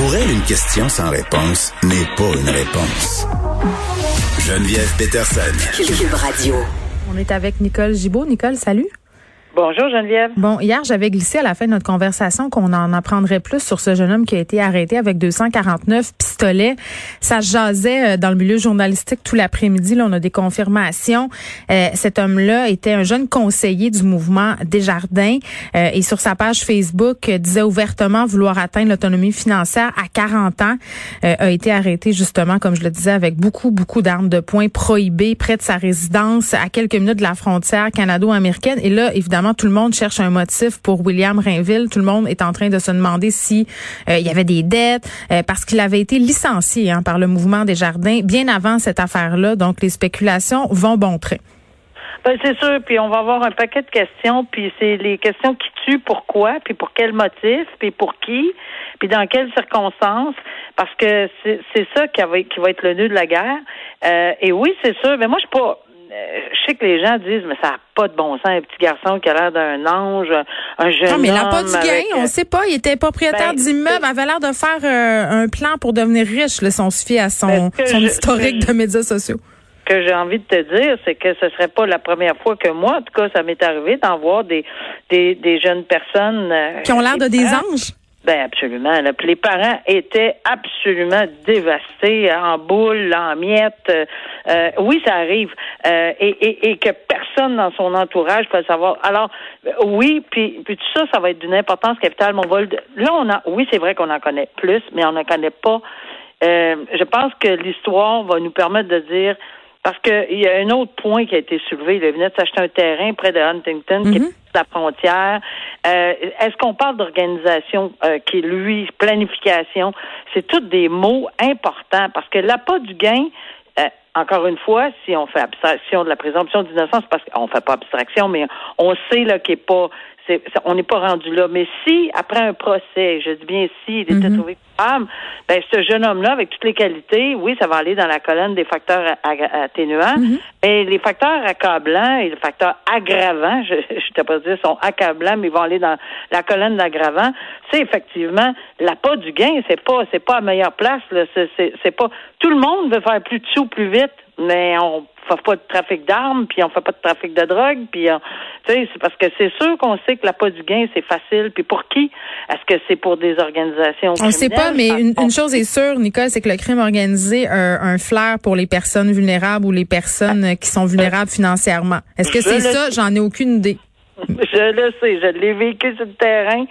Pour elle, une question sans réponse n'est pas une réponse. Geneviève Peterson. Cube Radio. On est avec Nicole Gibaud. Nicole, salut. Bonjour Geneviève. Bon, hier, j'avais glissé à la fin de notre conversation qu'on en apprendrait plus sur ce jeune homme qui a été arrêté avec 249 pistolets. Ça jasait euh, dans le milieu journalistique tout l'après-midi. Là, on a des confirmations. Euh, cet homme-là était un jeune conseiller du mouvement Desjardins euh, et sur sa page Facebook euh, disait ouvertement vouloir atteindre l'autonomie financière à 40 ans. Euh, a été arrêté justement, comme je le disais, avec beaucoup, beaucoup d'armes de poing prohibées près de sa résidence à quelques minutes de la frontière canado-américaine. Et là, évidemment, tout le monde cherche un motif pour William Rainville. Tout le monde est en train de se demander si euh, il y avait des dettes euh, parce qu'il avait été licencié hein, par le mouvement des jardins bien avant cette affaire-là. Donc les spéculations vont bon train. Ben, c'est sûr, puis on va avoir un paquet de questions, puis c'est les questions qui tuent pourquoi, puis pour quel motif, puis pour qui, puis dans quelles circonstances, parce que c'est ça qui va, être le nœud de la guerre. Euh, et oui, c'est sûr, mais moi je suis pas je sais que les gens disent, mais ça n'a pas de bon sens, un petit garçon qui a l'air d'un ange, un jeune homme. Non, mais il n'a pas du gain, on euh, ne sait pas. Il était propriétaire Ben, d'immeuble, avait l'air de faire euh, un plan pour devenir riche, là, si on se fie à son, Ben, ce que son je- historique ce que de médias sociaux. que j'ai envie de te dire, c'est que ce serait pas la première fois que moi, en tout cas, ça m'est arrivé d'en voir des, des, des jeunes personnes euh, Qui ont l'air de des anges. Ben absolument. là. Puis les parents étaient absolument dévastés, en boules, en miettes. Euh, euh, oui, ça arrive. Euh, et, et, et que personne dans son entourage peut savoir. Alors, oui, puis, puis tout ça, ça va être d'une importance capitale. Mon vol. de- Là, on a. Oui, c'est vrai qu'on en connaît plus, mais on n'en connaît pas. Euh, je pense que l'histoire va nous permettre de dire parce qu'il y a un autre point qui a été soulevé. Il venait de s'acheter un terrain près de Huntington, qui est Mhm. la frontière. Euh, Est-ce qu'on parle d'organisation euh, qui est, lui, planification? C'est tous des mots importants parce que l'appât du gain, euh, encore une fois, si on fait abstraction de la présomption d'innocence, parce qu'on fait pas abstraction, mais on sait là qu'il est pas, c'est, on n'est pas rendu là. Mais si après un procès, je dis bien si, il était Mhm. trouvé coupable, ben ce jeune homme-là, avec toutes les qualités, oui, ça va aller dans la colonne des facteurs atténuants, mais les facteurs accablants et les facteurs aggravants, je je t'ai pas dire sont accablants, mais ils vont aller dans la colonne d'aggravants. C'est effectivement l'appât du gain, c'est pas c'est pas à meilleure place. Là. C'est, c'est, c'est pas tout le monde veut faire plus de sous plus vite, mais on fait pas de trafic d'armes, puis on fait pas de trafic de drogue, puis tu sais, c'est parce que c'est sûr qu'on sait que l'appât du gain c'est facile. Puis pour qui? Est-ce que c'est pour des organisations On ne sait pas, mais une, une chose est sûre, Nicole, c'est que le crime organisé a un flair pour les personnes vulnérables ou les personnes euh, qui sont vulnérables financièrement. Est-ce que c'est ça? J'en ai aucune idée. Je le sais, je l'ai vécu sur le terrain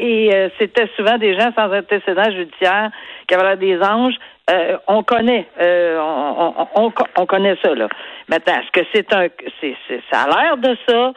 et euh, c'était souvent des gens sans antécédent judiciaire qui avaient des anges. Euh, on connaît, euh, on, on, on, on connaît ça là. Maintenant, est-ce que c'est un, c'est- ça a l'air de ça?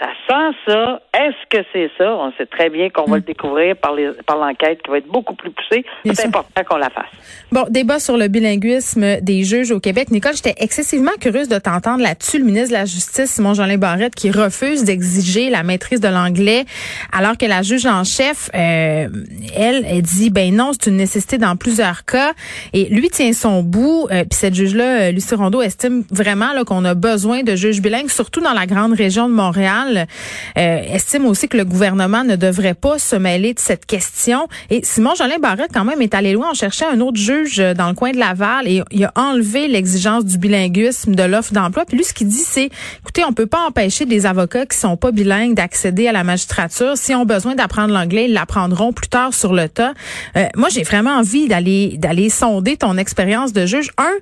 Ça sent ça. Est-ce que c'est ça? On sait très bien qu'on va le découvrir par, les, par l'enquête qui va être beaucoup plus poussée. Bien C'est sûr. important qu'on la fasse. Bon, débat sur le bilinguisme des juges au Québec. Nicole, j'étais excessivement curieuse de t'entendre là-dessus. Le ministre de la Justice, Simon-Jeanin Barrette, qui refuse d'exiger la maîtrise de l'anglais, alors que la juge en chef, euh, elle, elle dit, ben non, c'est une nécessité dans plusieurs cas. Et lui tient son bout. Euh, Puis cette juge-là, euh, Lucie Rondeau, estime vraiment là, qu'on a besoin de juges bilingues, surtout dans la grande région de Montréal. Euh, estime aussi que le gouvernement ne devrait pas se mêler de cette question. Et Simon-Jeanin Barrette, quand même, est allé loin. On cherchait un autre juge euh, dans le coin de Laval et il a enlevé l'exigence du bilinguisme de l'offre d'emploi. Puis lui, ce qu'il dit, c'est, écoutez, on peut pas empêcher des avocats qui sont pas bilingues d'accéder à la magistrature. S'ils ont besoin d'apprendre l'anglais, ils l'apprendront plus tard sur le tas. Euh, moi, j'ai vraiment envie d'aller d'aller sonder ton expérience de juge. Un,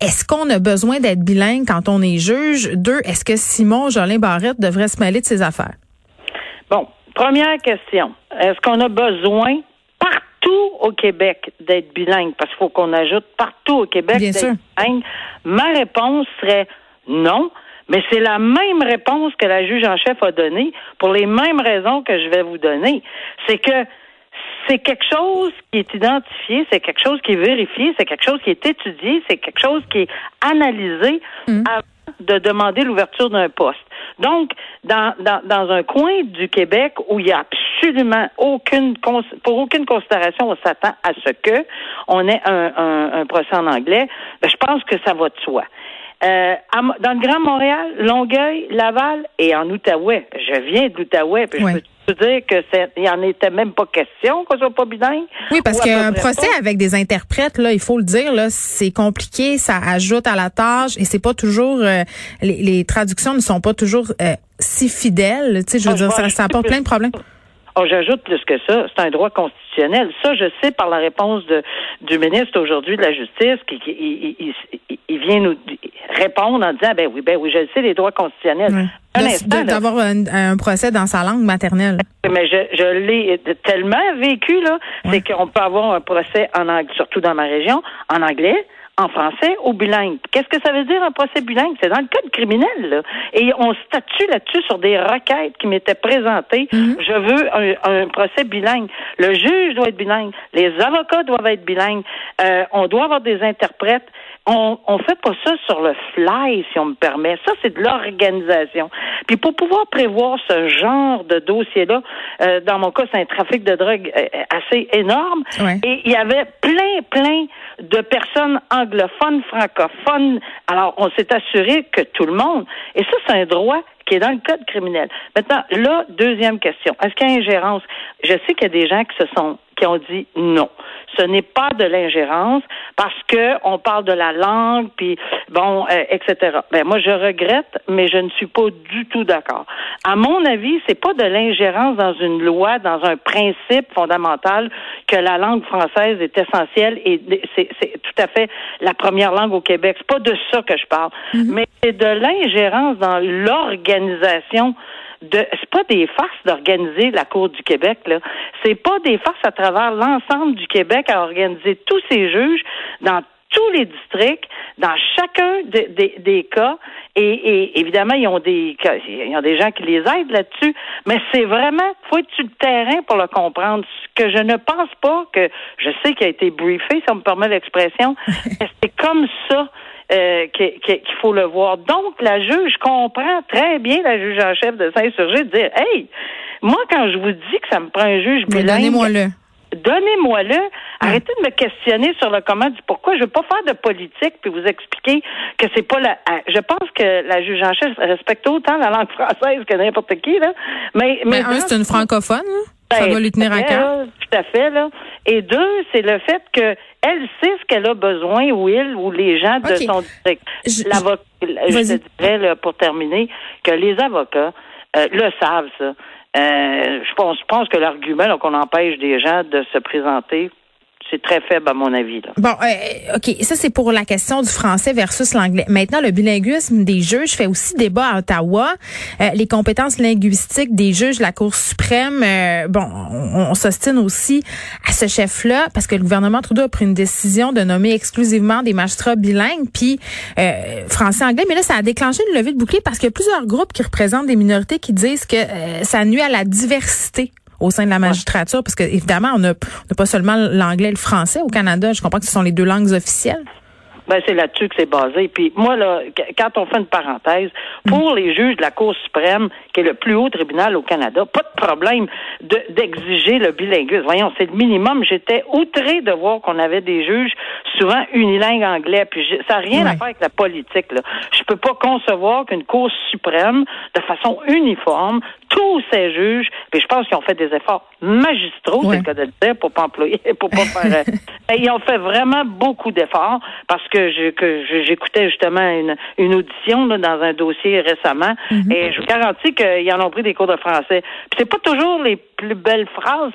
est-ce qu'on a besoin d'être bilingue quand on est juge? Deux, est-ce que Simon Jolin Barrette devrait se mêler de ses affaires? Bon, première question. Est-ce qu'on a besoin partout au Québec d'être bilingue? Parce qu'il faut qu'on ajoute partout au Québec Bien d'être sûr. bilingue. Ma réponse serait non. Mais c'est la même réponse que la juge en chef a donnée pour les mêmes raisons que je vais vous donner. C'est que c'est quelque chose qui est identifié, c'est quelque chose qui est vérifié, c'est quelque chose qui est étudié, c'est quelque chose qui est analysé mm. avant de demander l'ouverture d'un poste. Donc, dans, dans, dans, un coin du Québec où il y a absolument aucune, pour aucune considération, on s'attend à ce que on ait un, un, un procès en anglais, ben, je pense que ça va de soi. Euh, dans le Grand Montréal, Longueuil, Laval et en Outaouais. Je viens de l'Outaouais, puis je peux te dire que il en était même pas question qu'on soit pas bilingue? Oui, parce qu'un procès avec des interprètes, là, il faut le dire, là, c'est compliqué, ça ajoute à la tâche et c'est pas toujours euh, les, traductions ne sont pas toujours euh, si fidèles. Tu sais, je veux ah, dire, ça, ça apporte plein de problèmes. Oh, j'ajoute plus que ça, c'est un droit constitutionnel. Ça, je sais par la réponse de, du ministre aujourd'hui de la Justice, qui, il, il, vient nous répondre en disant, ben oui, ben oui, je le sais, les droits constitutionnels. D'avoir un, procès dans sa langue maternelle. Mais je, je l'ai tellement vécu, là, c'est qu'on peut avoir un procès en anglais, surtout dans ma région, en anglais, en français ou bilingue. Qu'est-ce que ça veut dire un procès bilingue? C'est dans le code criminel, là. Et on statue là-dessus sur des requêtes qui m'étaient présentées. Mhm. Je veux un, procès bilingue. Le juge doit être bilingue. Les avocats doivent être bilingues. Euh, on doit avoir des interprètes. On, on fait pas ça sur le fly, si on me permet. Ça, c'est de l'organisation. Puis pour pouvoir prévoir ce genre de dossier-là, euh, dans mon cas, c'est un trafic de drogue euh, assez énorme. Et il y avait plein, plein de personnes anglophones, francophones. Alors, on s'est assuré que tout le monde. Et ça, c'est un droit qui est dans le code criminel. Maintenant, là, deuxième question. Est-ce qu'il y a ingérence? Je sais qu'il y a des gens qui se sont qui ont dit non. Ce n'est pas de l'ingérence parce que on parle de la langue, puis bon, euh, etc. Ben moi, je regrette, mais je ne suis pas du tout d'accord. À mon avis, c'est pas de l'ingérence dans une loi, dans un principe fondamental que la langue française est essentielle et c'est tout à fait la première langue au Québec. C'est pas de ça que je parle, mm-hmm. mais c'est de l'ingérence dans l'organisation de c'est pas des farces d'organiser la Cour du Québec là, c'est pas des farces à travers l'ensemble du Québec à organiser tous ces juges dans tous les districts, dans chacun des cas, et, évidemment, ils ont des ils ont des gens qui les aident là-dessus, mais c'est vraiment, faut être sur le terrain pour le comprendre. Ce que je ne pense pas que, je sais qu'il a été briefé, si on me permet l'expression, c'est comme ça euh, qu'il faut le voir. Donc, la juge comprend très bien, la juge en chef de Saint-Surgé, de dire, hey, moi, quand je vous dis que ça me prend un juge Donnez-moi-le. Donnez-moi-le. Arrêtez de me questionner sur le comment du pourquoi. Je ne veux pas faire de politique puis vous expliquer que c'est pas la. Je pense que la juge en chef respecte autant la langue française que n'importe qui là. Mais mais, un, c'est une francophone. Ça ben, doit lui tenir à cœur? Tout à fait là. Et deux, c'est le fait que elle sait ce qu'elle a besoin, ou il, ou les gens de son district. Je, je dirais, là, pour terminer, que les avocats euh, le savent, ça. Euh, je pense, je pense que l'argument qu'on empêche des gens de se présenter c'est très faible à mon avis. Bon, euh, OK, ça c'est pour la question du français versus l'anglais. Maintenant, le bilinguisme des juges fait aussi débat à Ottawa. Euh, les compétences linguistiques des juges de la Cour suprême, euh, bon, on, s'ostine aussi à ce chef-là parce que le gouvernement Trudeau a pris une décision de nommer exclusivement des magistrats bilingues, puis français-anglais. Mais là, ça a déclenché une levée de bouclier parce qu'il y a plusieurs groupes qui représentent des minorités qui disent que ça nuit à la diversité au sein de la magistrature? Parce que évidemment, on n'a pas seulement l'anglais et le français au Canada. Je comprends que ce sont les deux langues officielles. Ben, c'est là-dessus que c'est basé. Puis moi, là, quand on fait une parenthèse, pour les juges de la Cour suprême, qui est le plus haut tribunal au Canada, pas de problème d'exiger le bilinguisme. Voyons, c'est le minimum. J'étais outré de voir qu'on avait des juges souvent unilingues anglais. Puis ça n'a rien à faire avec la politique. Là. Je peux pas concevoir qu'une Cour suprême, de façon uniforme, tous ces juges, puis je pense qu'ils ont fait des efforts magistraux, c'est le cas de le dire, pour pas employer, pour pas faire. Euh, ils ont fait vraiment beaucoup d'efforts parce que j'écoutais justement une, une audition là, dans un dossier récemment mm-hmm. et je vous garantis qu'ils en ont pris des cours de français. Puis c'est pas toujours les plus belles phrases,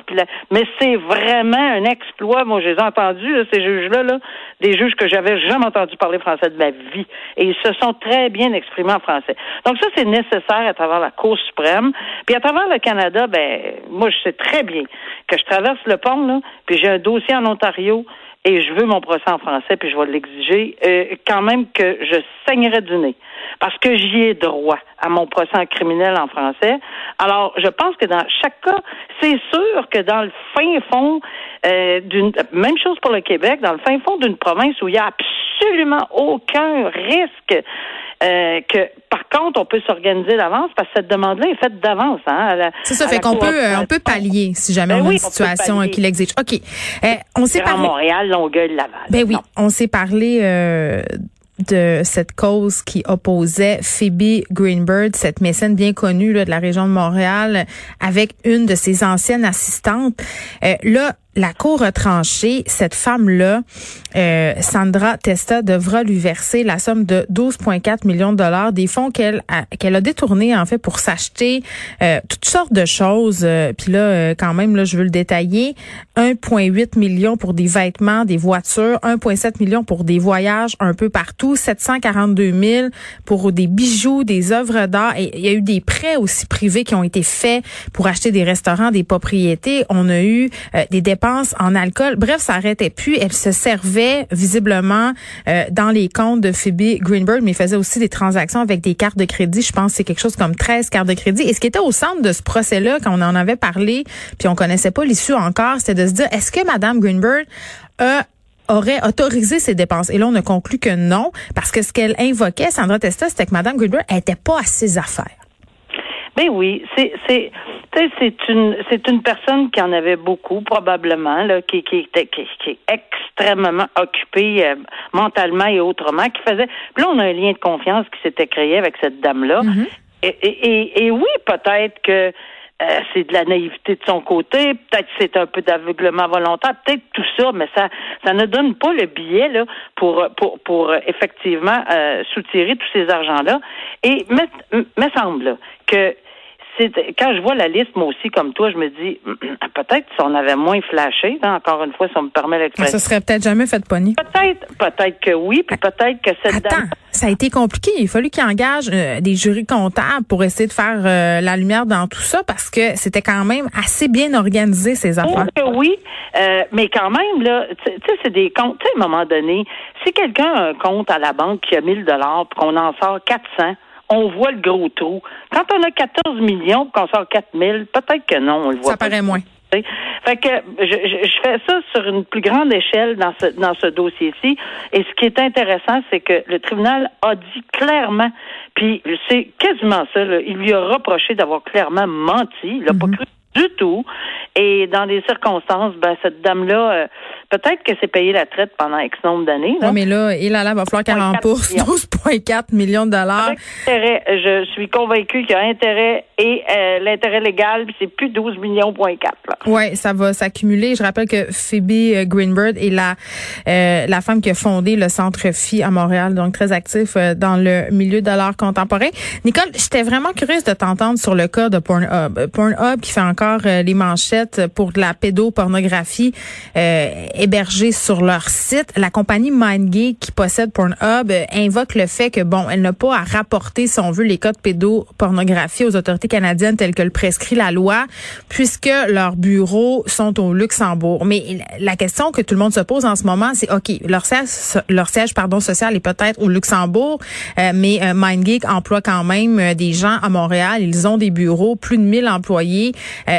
mais c'est vraiment un exploit. Moi, j'ai entendu ces juges-là, là, des juges que j'avais jamais entendu parler français de ma vie, et ils se sont très bien exprimés en français. Donc ça, c'est nécessaire à travers la Cour suprême. Puis à travers le Canada, ben moi, je sais très bien que je traverse le pont, là, puis j'ai un dossier en Ontario et je veux mon procès en français, puis je vais l'exiger, euh, quand même que je saignerais du nez. Parce que j'y ai droit à mon procès en criminel en français. Alors, je pense que dans chaque cas, c'est sûr que dans le fin fond euh, d'une même chose pour le Québec, dans le fin fond d'une province où il n'y a absolument aucun risque euh, que par contre on peut s'organiser d'avance parce que cette demande-là est faite d'avance. Hein, c'est ça, fait qu'on peut euh, on peut pallier si jamais ben on a une situation qui l'exige. Ok, euh, on s'est parlé. Montréal, Longueuil, Laval. Ben oui, on s'est parlé de cette cause qui opposait Phoebe Greenberg, cette mécène bien connue là, de la région de Montréal, avec une de ses anciennes assistantes. Euh, là, la Cour a tranché, cette femme-là, euh, Sandra Testa, devra lui verser la somme de 12,4 millions de dollars, des fonds qu'elle a, qu'elle a détournés en fait pour s'acheter euh, toutes sortes de choses. Euh, puis là, quand même, là, je veux le détailler. 1,8 millions pour des vêtements, des voitures, 1,7 millions pour des voyages un peu partout, 742 000 pour des bijoux, des œuvres d'art. Et il y a eu des prêts aussi privés qui ont été faits pour acheter des restaurants, des propriétés. On a eu des dépenses en alcool. Bref, ça arrêtait plus. Elle se servait visiblement euh, dans les comptes de Phoebe Greenberg, mais faisait aussi des transactions avec des cartes de crédit. Je pense que c'est quelque chose comme 13 cartes de crédit. Et ce qui était au centre de ce procès-là, quand on en avait parlé, puis on connaissait pas l'issue encore, c'était de se dire, est-ce que Madame Greenberg aurait autorisé ces dépenses? Et là, on a conclu que non, parce que ce qu'elle invoquait, Sandra Testa, c'était que Mme Greenberg n'était pas à ses affaires. Ben oui, c'est c'est c'est une c'est une personne qui en avait beaucoup probablement là, qui qui était qui, est extrêmement occupée euh, mentalement et autrement, qui faisait. Puis là, on a un lien de confiance qui s'était créé avec cette dame là. Mm-hmm. et, et, et, oui, peut-être que euh, c'est de la naïveté de son côté, peut-être c'est un peu d'aveuglement volontaire, peut-être tout ça, mais ça ça ne donne pas le billet là pour pour pour euh, effectivement euh, soutirer tous ces argents là. Et me, me semble que quand je vois la liste, moi aussi, comme toi, je me dis, peut-être si on avait moins flashé, hein, encore une fois, si on me permet l'expression. Ça serait peut-être jamais fait de pogner. Peut-être, peut-être que oui, puis peut-être que cette Attends, ça a été compliqué. Il a fallu qu'il engage euh, des jurys comptables pour essayer de faire euh, la lumière dans tout ça parce que c'était quand même assez bien organisé, ces affaires. oui, euh, mais quand même, là, tu sais, c'est des comptes. Tu sais, à un moment donné, si quelqu'un a un compte à la banque qui a 1000 dollars puis qu'on en sort 400, on voit le gros trou. Quand on a 14 millions, qu'on sort 4 000, peut-être que non, on le voit. Ça paraît moins. Fait que je, je, fais ça sur une plus grande échelle dans ce dans ce dossier-ci. Et ce qui est intéressant, c'est que le tribunal a dit clairement, puis c'est quasiment ça, il lui a reproché d'avoir clairement menti. Il n'a pas mm-hmm. cru du tout. Et dans des circonstances, ben, cette dame-là, euh, peut-être que c'est payé la traite pendant X nombre d'années. Oui, mais là, il là, va falloir qu'elle rembourse 12,4 millions de dollars. intérêt, je suis convaincue qu'il y a intérêt et euh, l'intérêt légal, puis c'est plus 12 millions Oui, ça va s'accumuler. Je rappelle que Phoebe euh, Greenberg est la, la femme qui a fondé le Centre Phi à Montréal, donc très actif dans le milieu de l'art contemporain. Nicole, j'étais vraiment curieuse de t'entendre sur le cas de Pornhub. Pornhub qui fait encore les manchettes pour de la pédopornographie euh, hébergée sur leur site. La compagnie MindGeek qui possède Pornhub euh, invoque le fait que bon, elle n'a pas à rapporter, si on veut, les de pédopornographie aux autorités canadiennes telles que le prescrit la loi, puisque leurs bureaux sont au Luxembourg. Mais la question que tout le monde se pose en ce moment, c'est ok, leur siège, leur siège pardon social est peut-être au Luxembourg, euh, mais euh, MindGeek emploie quand même des gens à Montréal. Ils ont des bureaux, plus de 1000 employés.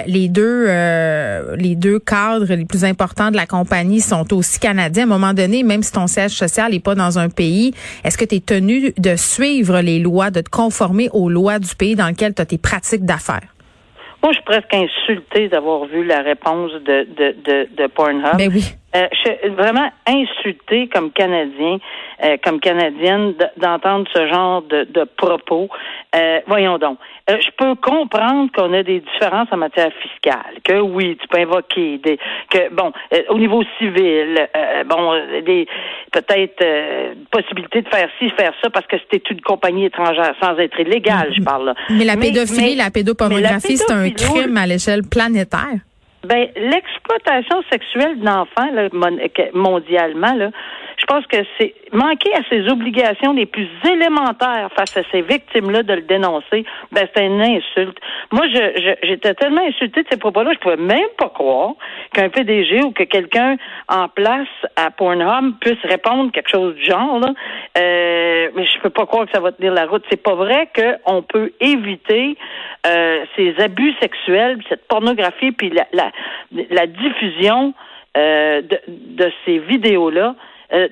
les deux euh, les deux cadres les plus importants de la compagnie sont aussi canadiens. À un moment donné, même si ton siège social n'est pas dans un pays, est-ce que tu es tenu de suivre les lois, de te conformer aux lois du pays dans lequel tu as tes pratiques d'affaires? Moi, je suis presque insultée d'avoir vu la réponse de, de, de, de Pornhub. Ben oui. Euh, je suis vraiment insultée comme Canadien, euh, comme Canadienne, d'entendre ce genre de, de propos. Euh, voyons donc. Euh, je peux comprendre qu'on a des différences en matière fiscale, que oui, tu peux invoquer des, que bon, euh, au niveau civil, bon, des peut-être possibilités de faire ci, faire ça, parce que c'était une compagnie étrangère sans être illégale, je parle là. Mais la pédophilie, la pédopornographie, c'est un crime à l'échelle planétaire. Ben, l'exploitation sexuelle d'enfants, mondialement, là, je pense que c'est manquer à ses obligations les plus élémentaires face à ces victimes-là de le dénoncer, ben c'est une insulte. Moi, je, j'étais tellement insultée de ces propos-là, je pouvais même pas croire qu'un PDG ou que quelqu'un en place à Pornhub puisse répondre quelque chose du genre. Là. Euh, mais je peux pas croire que ça va tenir la route. C'est pas vrai qu'on peut éviter euh, ces abus sexuels, cette pornographie, puis la, la, la diffusion euh, de, de, ces vidéos-là. Euh,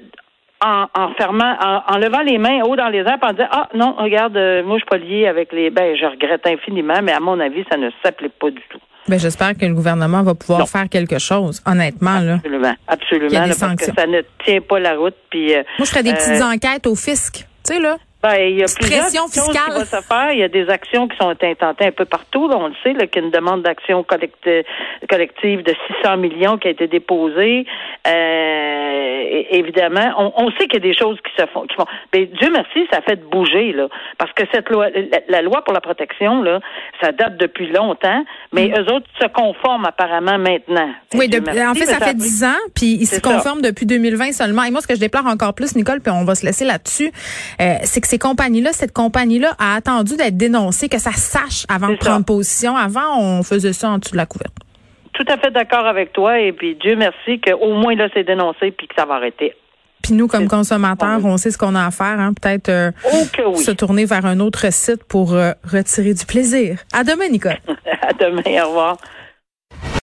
en, en, fermant, en, levant les mains haut dans les airs, en disant ah non, regarde, euh, moi je suis pas lié avec les. Ben, je regrette infiniment, mais à mon avis, ça ne s'applique pas du tout. Ben, j'espère que le gouvernement va pouvoir faire quelque chose, honnêtement. Là. Absolument, absolument, parce que ça ne tient pas la route. Puis, moi, je ferais des petites enquêtes au fisc, tu sais là. Ben, il y a plusieurs choses qui vont se faire. Il y a des actions qui sont intentées un peu partout. on le sait, qu'il y a une demande d'action collective de 600 millions qui a été déposée. Euh, évidemment, on, sait qu'il y a des choses qui se font. Qui font. Mais Dieu merci, ça fait bouger là, parce que cette loi, la, loi pour la protection là, ça date depuis longtemps, mais mm. eux autres se conforment apparemment maintenant. Oui, en fait, ça, fait 10 ans, puis ils se conforment depuis 2020 seulement. Et moi, ce que je déplore encore plus, Nicole, puis on va se laisser là-dessus, euh, c'est que ces compagnies-là, cette compagnie-là a attendu d'être dénoncée, que ça sache avant de prendre position. Avant, on faisait ça en dessous de la couverte tout à fait d'accord avec toi. Et puis Dieu merci qu'au moins là, c'est dénoncé puis que ça va arrêter. Puis nous, comme consommateurs, on sait ce qu'on a à faire. Hein? Peut-être euh, oh se tourner vers un autre site pour euh, retirer du plaisir. À demain, Nicole. à demain. Au revoir.